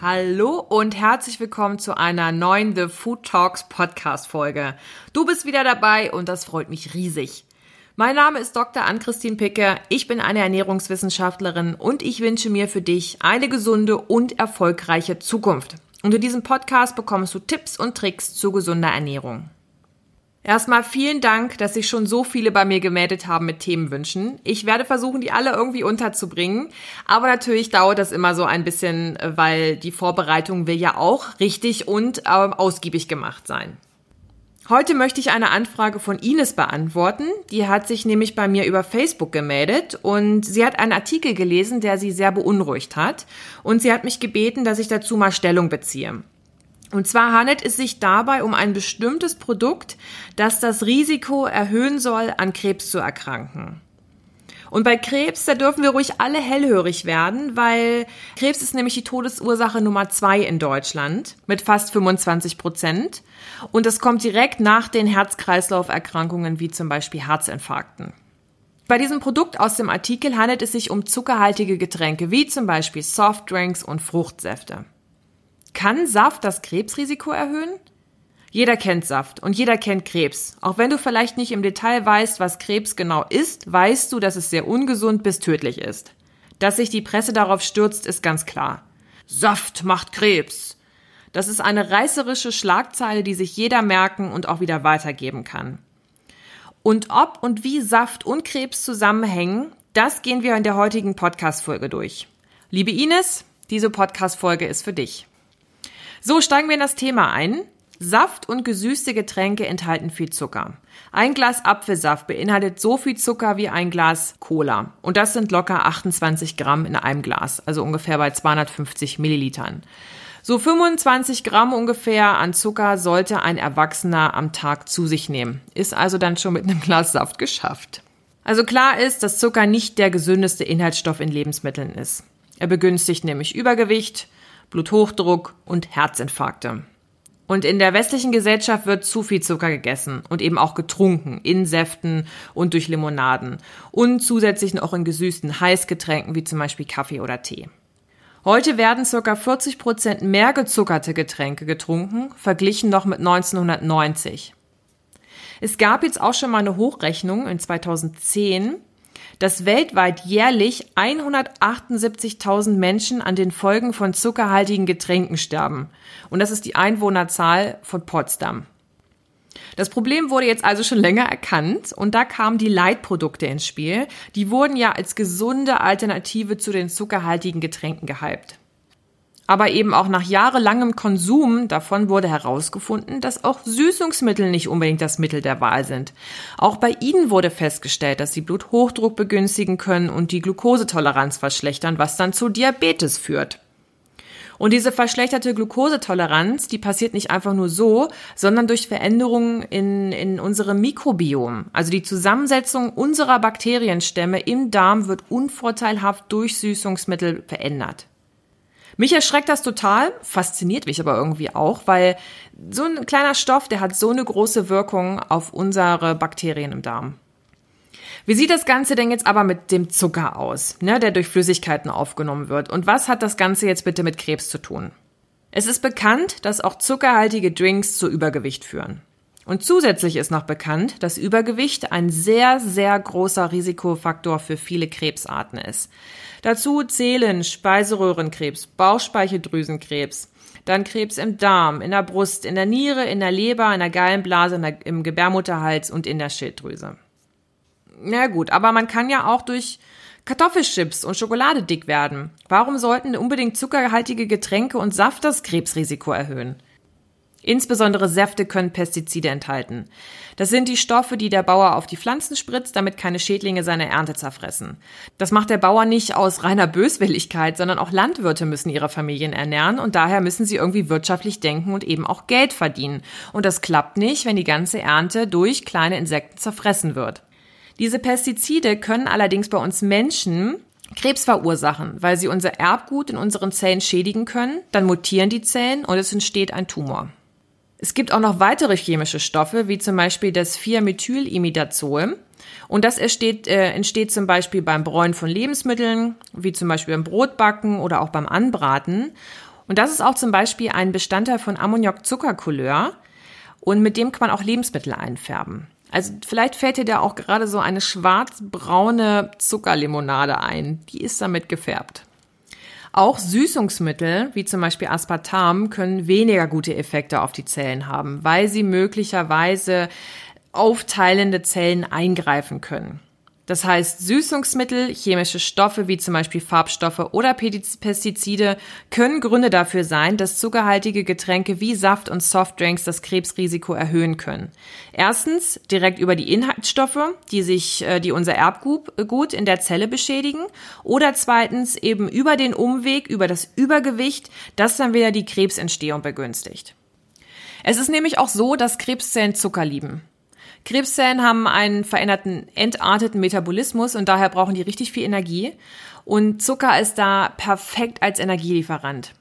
Hallo und herzlich willkommen zu einer neuen The Food Talks Podcast Folge. Du bist wieder dabei und das freut mich riesig. Mein Name ist Dr. Ann-Christine Picke. Ich bin eine Ernährungswissenschaftlerin und ich wünsche mir für dich eine gesunde und erfolgreiche Zukunft. In diesem Podcast bekommst du Tipps und Tricks zu gesunder Ernährung. Erstmal vielen Dank, dass sich schon so viele bei mir gemeldet haben mit Themenwünschen. Ich werde versuchen, die alle irgendwie unterzubringen. Aber natürlich dauert das immer so ein bisschen, weil die Vorbereitung will ja auch richtig und äh, ausgiebig gemacht sein. Heute möchte ich eine Anfrage von Ines beantworten. Die hat sich nämlich bei mir über Facebook gemeldet und sie hat einen Artikel gelesen, der sie sehr beunruhigt hat. Und sie hat mich gebeten, dass ich dazu mal Stellung beziehe. Und zwar handelt es sich dabei um ein bestimmtes Produkt, das das Risiko erhöhen soll, an Krebs zu erkranken. Und bei Krebs, da dürfen wir ruhig alle hellhörig werden, weil Krebs ist nämlich die Todesursache Nummer zwei in Deutschland mit fast 25 Prozent. Und das kommt direkt nach den Herz-Kreislauf-Erkrankungen wie zum Beispiel Herzinfarkten. Bei diesem Produkt aus dem Artikel handelt es sich um zuckerhaltige Getränke wie zum Beispiel Softdrinks und Fruchtsäfte. Kann Saft das Krebsrisiko erhöhen? Jeder kennt Saft und jeder kennt Krebs. Auch wenn du vielleicht nicht im Detail weißt, was Krebs genau ist, weißt du, dass es sehr ungesund bis tödlich ist. Dass sich die Presse darauf stürzt, ist ganz klar. Saft macht Krebs. Das ist eine reißerische Schlagzeile, die sich jeder merken und auch wieder weitergeben kann. Und ob und wie Saft und Krebs zusammenhängen, das gehen wir in der heutigen Podcast-Folge durch. Liebe Ines, diese Podcast-Folge ist für dich. So, steigen wir in das Thema ein. Saft und gesüßte Getränke enthalten viel Zucker. Ein Glas Apfelsaft beinhaltet so viel Zucker wie ein Glas Cola. Und das sind locker 28 Gramm in einem Glas, also ungefähr bei 250 Millilitern. So 25 Gramm ungefähr an Zucker sollte ein Erwachsener am Tag zu sich nehmen. Ist also dann schon mit einem Glas Saft geschafft. Also klar ist, dass Zucker nicht der gesündeste Inhaltsstoff in Lebensmitteln ist. Er begünstigt nämlich Übergewicht, Bluthochdruck und Herzinfarkte. Und in der westlichen Gesellschaft wird zu viel Zucker gegessen und eben auch getrunken in Säften und durch Limonaden und zusätzlich auch in gesüßten Heißgetränken wie zum Beispiel Kaffee oder Tee. Heute werden ca. 40 Prozent mehr gezuckerte Getränke getrunken, verglichen noch mit 1990. Es gab jetzt auch schon mal eine Hochrechnung in 2010, dass weltweit jährlich 178.000 Menschen an den Folgen von zuckerhaltigen Getränken sterben. Und das ist die Einwohnerzahl von Potsdam. Das Problem wurde jetzt also schon länger erkannt und da kamen die Leitprodukte ins Spiel. Die wurden ja als gesunde Alternative zu den zuckerhaltigen Getränken gehypt. Aber eben auch nach jahrelangem Konsum davon wurde herausgefunden, dass auch Süßungsmittel nicht unbedingt das Mittel der Wahl sind. Auch bei ihnen wurde festgestellt, dass sie Bluthochdruck begünstigen können und die Glukosetoleranz verschlechtern, was dann zu Diabetes führt. Und diese verschlechterte Glukosetoleranz, die passiert nicht einfach nur so, sondern durch Veränderungen in, in unserem Mikrobiom. Also die Zusammensetzung unserer Bakterienstämme im Darm wird unvorteilhaft durch Süßungsmittel verändert. Mich erschreckt das total, fasziniert mich aber irgendwie auch, weil so ein kleiner Stoff, der hat so eine große Wirkung auf unsere Bakterien im Darm. Wie sieht das Ganze denn jetzt aber mit dem Zucker aus, ne, der durch Flüssigkeiten aufgenommen wird? Und was hat das Ganze jetzt bitte mit Krebs zu tun? Es ist bekannt, dass auch zuckerhaltige Drinks zu Übergewicht führen. Und zusätzlich ist noch bekannt, dass Übergewicht ein sehr, sehr großer Risikofaktor für viele Krebsarten ist. Dazu zählen Speiseröhrenkrebs, Bauchspeicheldrüsenkrebs, dann Krebs im Darm, in der Brust, in der Niere, in der Leber, in der Gallenblase, in der, im Gebärmutterhals und in der Schilddrüse. Na gut, aber man kann ja auch durch Kartoffelchips und Schokolade dick werden. Warum sollten unbedingt zuckerhaltige Getränke und Saft das Krebsrisiko erhöhen? Insbesondere Säfte können Pestizide enthalten. Das sind die Stoffe, die der Bauer auf die Pflanzen spritzt, damit keine Schädlinge seine Ernte zerfressen. Das macht der Bauer nicht aus reiner Böswilligkeit, sondern auch Landwirte müssen ihre Familien ernähren und daher müssen sie irgendwie wirtschaftlich denken und eben auch Geld verdienen. Und das klappt nicht, wenn die ganze Ernte durch kleine Insekten zerfressen wird. Diese Pestizide können allerdings bei uns Menschen Krebs verursachen, weil sie unser Erbgut in unseren Zellen schädigen können, dann mutieren die Zellen und es entsteht ein Tumor. Es gibt auch noch weitere chemische Stoffe, wie zum Beispiel das 4-Methylimidazol. Und das entsteht, äh, entsteht zum Beispiel beim Bräunen von Lebensmitteln, wie zum Beispiel beim Brotbacken oder auch beim Anbraten. Und das ist auch zum Beispiel ein Bestandteil von Ammoniakzuckercouleur. Und mit dem kann man auch Lebensmittel einfärben. Also vielleicht fällt dir da auch gerade so eine schwarzbraune Zuckerlimonade ein. Die ist damit gefärbt. Auch Süßungsmittel, wie zum Beispiel Aspartam, können weniger gute Effekte auf die Zellen haben, weil sie möglicherweise aufteilende Zellen eingreifen können. Das heißt, Süßungsmittel, chemische Stoffe wie zum Beispiel Farbstoffe oder Pestizide können Gründe dafür sein, dass zuckerhaltige Getränke wie Saft und Softdrinks das Krebsrisiko erhöhen können. Erstens direkt über die Inhaltsstoffe, die sich, äh, die unser Erbgut in der Zelle beschädigen, oder zweitens eben über den Umweg, über das Übergewicht, das dann wieder die Krebsentstehung begünstigt. Es ist nämlich auch so, dass Krebszellen Zucker lieben. Krebszellen haben einen veränderten, entarteten Metabolismus und daher brauchen die richtig viel Energie. Und Zucker ist da perfekt als Energielieferant.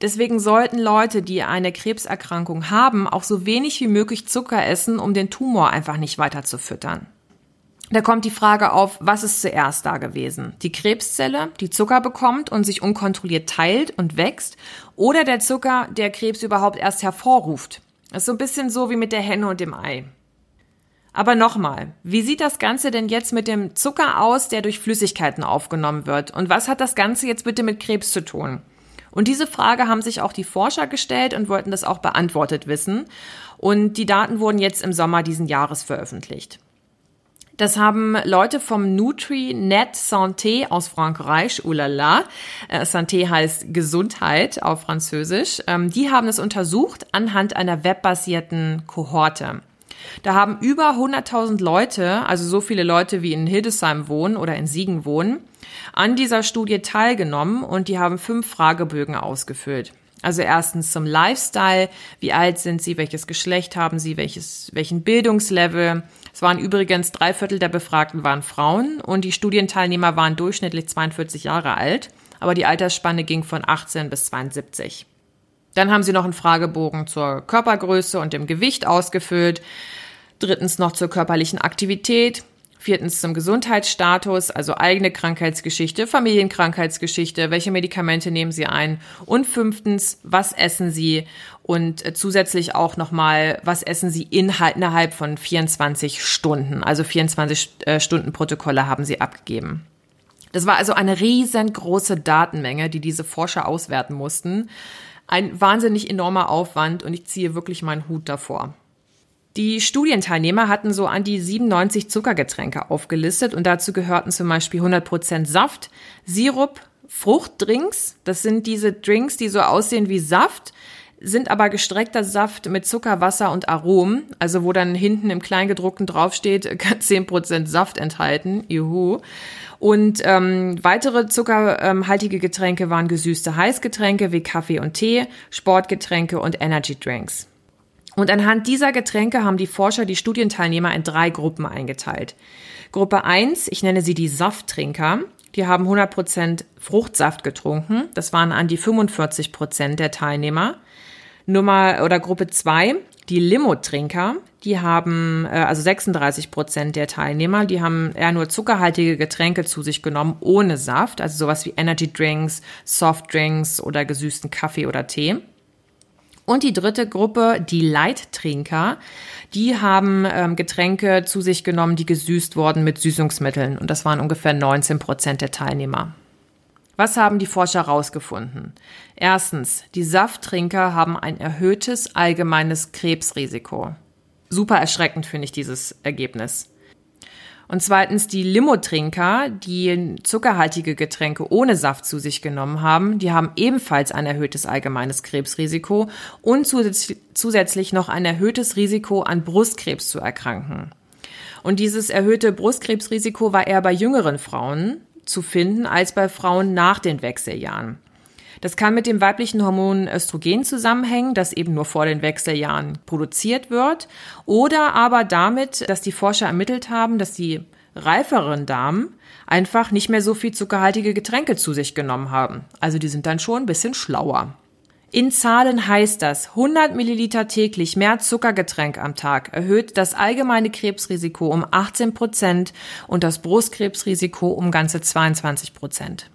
Deswegen sollten Leute, die eine Krebserkrankung haben, auch so wenig wie möglich Zucker essen, um den Tumor einfach nicht weiter zu füttern. Da kommt die Frage auf, was ist zuerst da gewesen? Die Krebszelle, die Zucker bekommt und sich unkontrolliert teilt und wächst, oder der Zucker, der Krebs überhaupt erst hervorruft? Das ist so ein bisschen so wie mit der Henne und dem Ei. Aber nochmal, wie sieht das Ganze denn jetzt mit dem Zucker aus, der durch Flüssigkeiten aufgenommen wird? Und was hat das Ganze jetzt bitte mit Krebs zu tun? Und diese Frage haben sich auch die Forscher gestellt und wollten das auch beantwortet wissen. Und die Daten wurden jetzt im Sommer diesen Jahres veröffentlicht. Das haben Leute vom NutriNet Santé aus Frankreich, oulala, äh, Santé heißt Gesundheit auf Französisch, ähm, die haben es untersucht anhand einer webbasierten Kohorte. Da haben über 100.000 Leute, also so viele Leute wie in Hildesheim wohnen oder in Siegen wohnen, an dieser Studie teilgenommen und die haben fünf Fragebögen ausgefüllt. Also erstens zum Lifestyle, wie alt sind sie, welches Geschlecht haben sie, welches, welchen Bildungslevel. Es waren übrigens drei Viertel der Befragten waren Frauen und die Studienteilnehmer waren durchschnittlich 42 Jahre alt, aber die Altersspanne ging von 18 bis 72. Dann haben sie noch einen Fragebogen zur Körpergröße und dem Gewicht ausgefüllt. Drittens noch zur körperlichen Aktivität. Viertens zum Gesundheitsstatus, also eigene Krankheitsgeschichte, Familienkrankheitsgeschichte, welche Medikamente nehmen Sie ein? Und fünftens, was essen Sie? Und äh, zusätzlich auch nochmal, was essen Sie innerhalb von 24 Stunden? Also 24 äh, Stunden Protokolle haben Sie abgegeben. Das war also eine riesengroße Datenmenge, die diese Forscher auswerten mussten ein wahnsinnig enormer Aufwand und ich ziehe wirklich meinen Hut davor. Die Studienteilnehmer hatten so an die 97 Zuckergetränke aufgelistet und dazu gehörten zum Beispiel 100% Saft, Sirup, Fruchtdrinks. Das sind diese Drinks, die so aussehen wie Saft, sind aber gestreckter Saft mit Zucker, Wasser und Aromen, also wo dann hinten im Kleingedruckten draufsteht, 10% Saft enthalten, juhu. Und ähm, weitere zuckerhaltige Getränke waren gesüßte Heißgetränke wie Kaffee und Tee, Sportgetränke und Energy Drinks. Und anhand dieser Getränke haben die Forscher die Studienteilnehmer in drei Gruppen eingeteilt. Gruppe 1, ich nenne sie die Safttrinker, die haben 100% Fruchtsaft getrunken. Das waren an die 45% der Teilnehmer. Nummer oder Gruppe 2, die Limo-Trinker, die haben, äh, also 36 Prozent der Teilnehmer, die haben eher nur zuckerhaltige Getränke zu sich genommen, ohne Saft, also sowas wie Energy Drinks, Soft Drinks oder gesüßten Kaffee oder Tee. Und die dritte Gruppe, die Leittrinker, die haben ähm, Getränke zu sich genommen, die gesüßt wurden mit Süßungsmitteln. Und das waren ungefähr 19 Prozent der Teilnehmer. Was haben die Forscher herausgefunden? Erstens, die Safttrinker haben ein erhöhtes allgemeines Krebsrisiko. Super erschreckend finde ich dieses Ergebnis. Und zweitens die Limo-Trinker, die zuckerhaltige Getränke ohne Saft zu sich genommen haben, die haben ebenfalls ein erhöhtes allgemeines Krebsrisiko und zusätzlich noch ein erhöhtes Risiko an Brustkrebs zu erkranken. Und dieses erhöhte Brustkrebsrisiko war eher bei jüngeren Frauen, zu finden als bei Frauen nach den Wechseljahren. Das kann mit dem weiblichen Hormon Östrogen zusammenhängen, das eben nur vor den Wechseljahren produziert wird, oder aber damit, dass die Forscher ermittelt haben, dass die reiferen Damen einfach nicht mehr so viel zuckerhaltige Getränke zu sich genommen haben. Also die sind dann schon ein bisschen schlauer. In Zahlen heißt das, 100 Milliliter täglich mehr Zuckergetränk am Tag erhöht das allgemeine Krebsrisiko um 18 Prozent und das Brustkrebsrisiko um ganze 22 Prozent.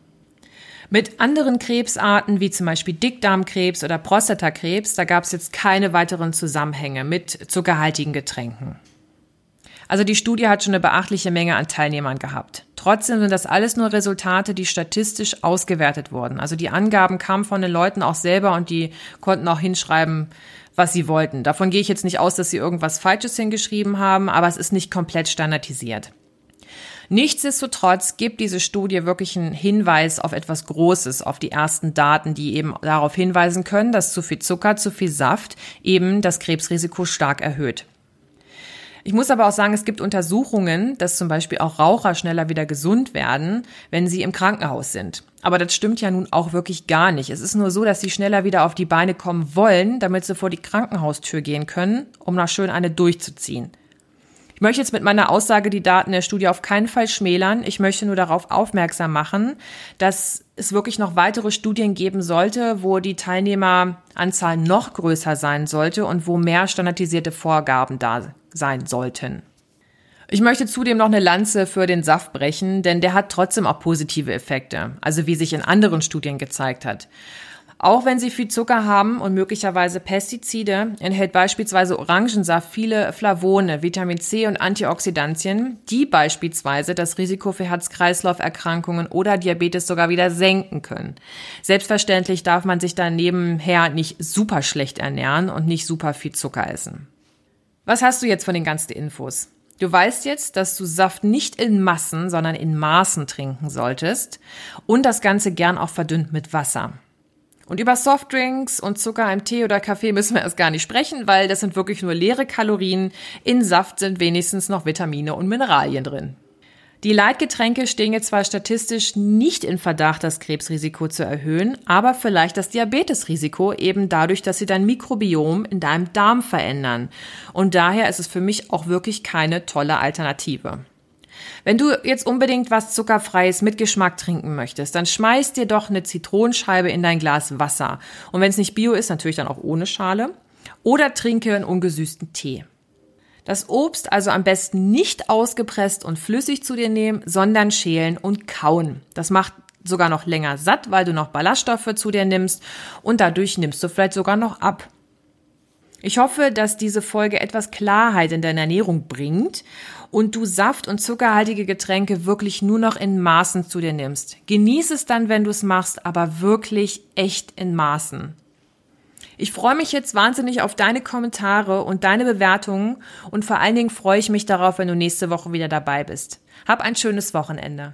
Mit anderen Krebsarten wie zum Beispiel Dickdarmkrebs oder Prostatakrebs, da gab es jetzt keine weiteren Zusammenhänge mit zuckerhaltigen Getränken. Also die Studie hat schon eine beachtliche Menge an Teilnehmern gehabt. Trotzdem sind das alles nur Resultate, die statistisch ausgewertet wurden. Also die Angaben kamen von den Leuten auch selber und die konnten auch hinschreiben, was sie wollten. Davon gehe ich jetzt nicht aus, dass sie irgendwas Falsches hingeschrieben haben, aber es ist nicht komplett standardisiert. Nichtsdestotrotz gibt diese Studie wirklich einen Hinweis auf etwas Großes, auf die ersten Daten, die eben darauf hinweisen können, dass zu viel Zucker, zu viel Saft eben das Krebsrisiko stark erhöht. Ich muss aber auch sagen, es gibt Untersuchungen, dass zum Beispiel auch Raucher schneller wieder gesund werden, wenn sie im Krankenhaus sind. Aber das stimmt ja nun auch wirklich gar nicht. Es ist nur so, dass sie schneller wieder auf die Beine kommen wollen, damit sie vor die Krankenhaustür gehen können, um noch schön eine durchzuziehen. Ich möchte jetzt mit meiner Aussage die Daten der Studie auf keinen Fall schmälern. Ich möchte nur darauf aufmerksam machen, dass es wirklich noch weitere Studien geben sollte, wo die Teilnehmeranzahl noch größer sein sollte und wo mehr standardisierte Vorgaben da sein sollten. Ich möchte zudem noch eine Lanze für den Saft brechen, denn der hat trotzdem auch positive Effekte, also wie sich in anderen Studien gezeigt hat. Auch wenn sie viel Zucker haben und möglicherweise Pestizide, enthält beispielsweise Orangensaft viele Flavone, Vitamin C und Antioxidantien, die beispielsweise das Risiko für Herz-Kreislauf-Erkrankungen oder Diabetes sogar wieder senken können. Selbstverständlich darf man sich dann nebenher nicht super schlecht ernähren und nicht super viel Zucker essen. Was hast du jetzt von den ganzen Infos? Du weißt jetzt, dass du Saft nicht in Massen, sondern in Maßen trinken solltest und das Ganze gern auch verdünnt mit Wasser. Und über Softdrinks und Zucker im Tee oder Kaffee müssen wir erst gar nicht sprechen, weil das sind wirklich nur leere Kalorien. In Saft sind wenigstens noch Vitamine und Mineralien drin. Die Leitgetränke stehen jetzt zwar statistisch nicht in Verdacht, das Krebsrisiko zu erhöhen, aber vielleicht das Diabetesrisiko eben dadurch, dass sie dein Mikrobiom in deinem Darm verändern. Und daher ist es für mich auch wirklich keine tolle Alternative. Wenn du jetzt unbedingt was zuckerfreies mit Geschmack trinken möchtest, dann schmeiß dir doch eine Zitronenscheibe in dein Glas Wasser. Und wenn es nicht bio ist, natürlich dann auch ohne Schale. Oder trinke einen ungesüßten Tee. Das Obst also am besten nicht ausgepresst und flüssig zu dir nehmen, sondern schälen und kauen. Das macht sogar noch länger satt, weil du noch Ballaststoffe zu dir nimmst und dadurch nimmst du vielleicht sogar noch ab. Ich hoffe, dass diese Folge etwas Klarheit in deine Ernährung bringt und du Saft und zuckerhaltige Getränke wirklich nur noch in Maßen zu dir nimmst. Genieß es dann, wenn du es machst, aber wirklich echt in Maßen. Ich freue mich jetzt wahnsinnig auf deine Kommentare und deine Bewertungen und vor allen Dingen freue ich mich darauf, wenn du nächste Woche wieder dabei bist. Hab ein schönes Wochenende.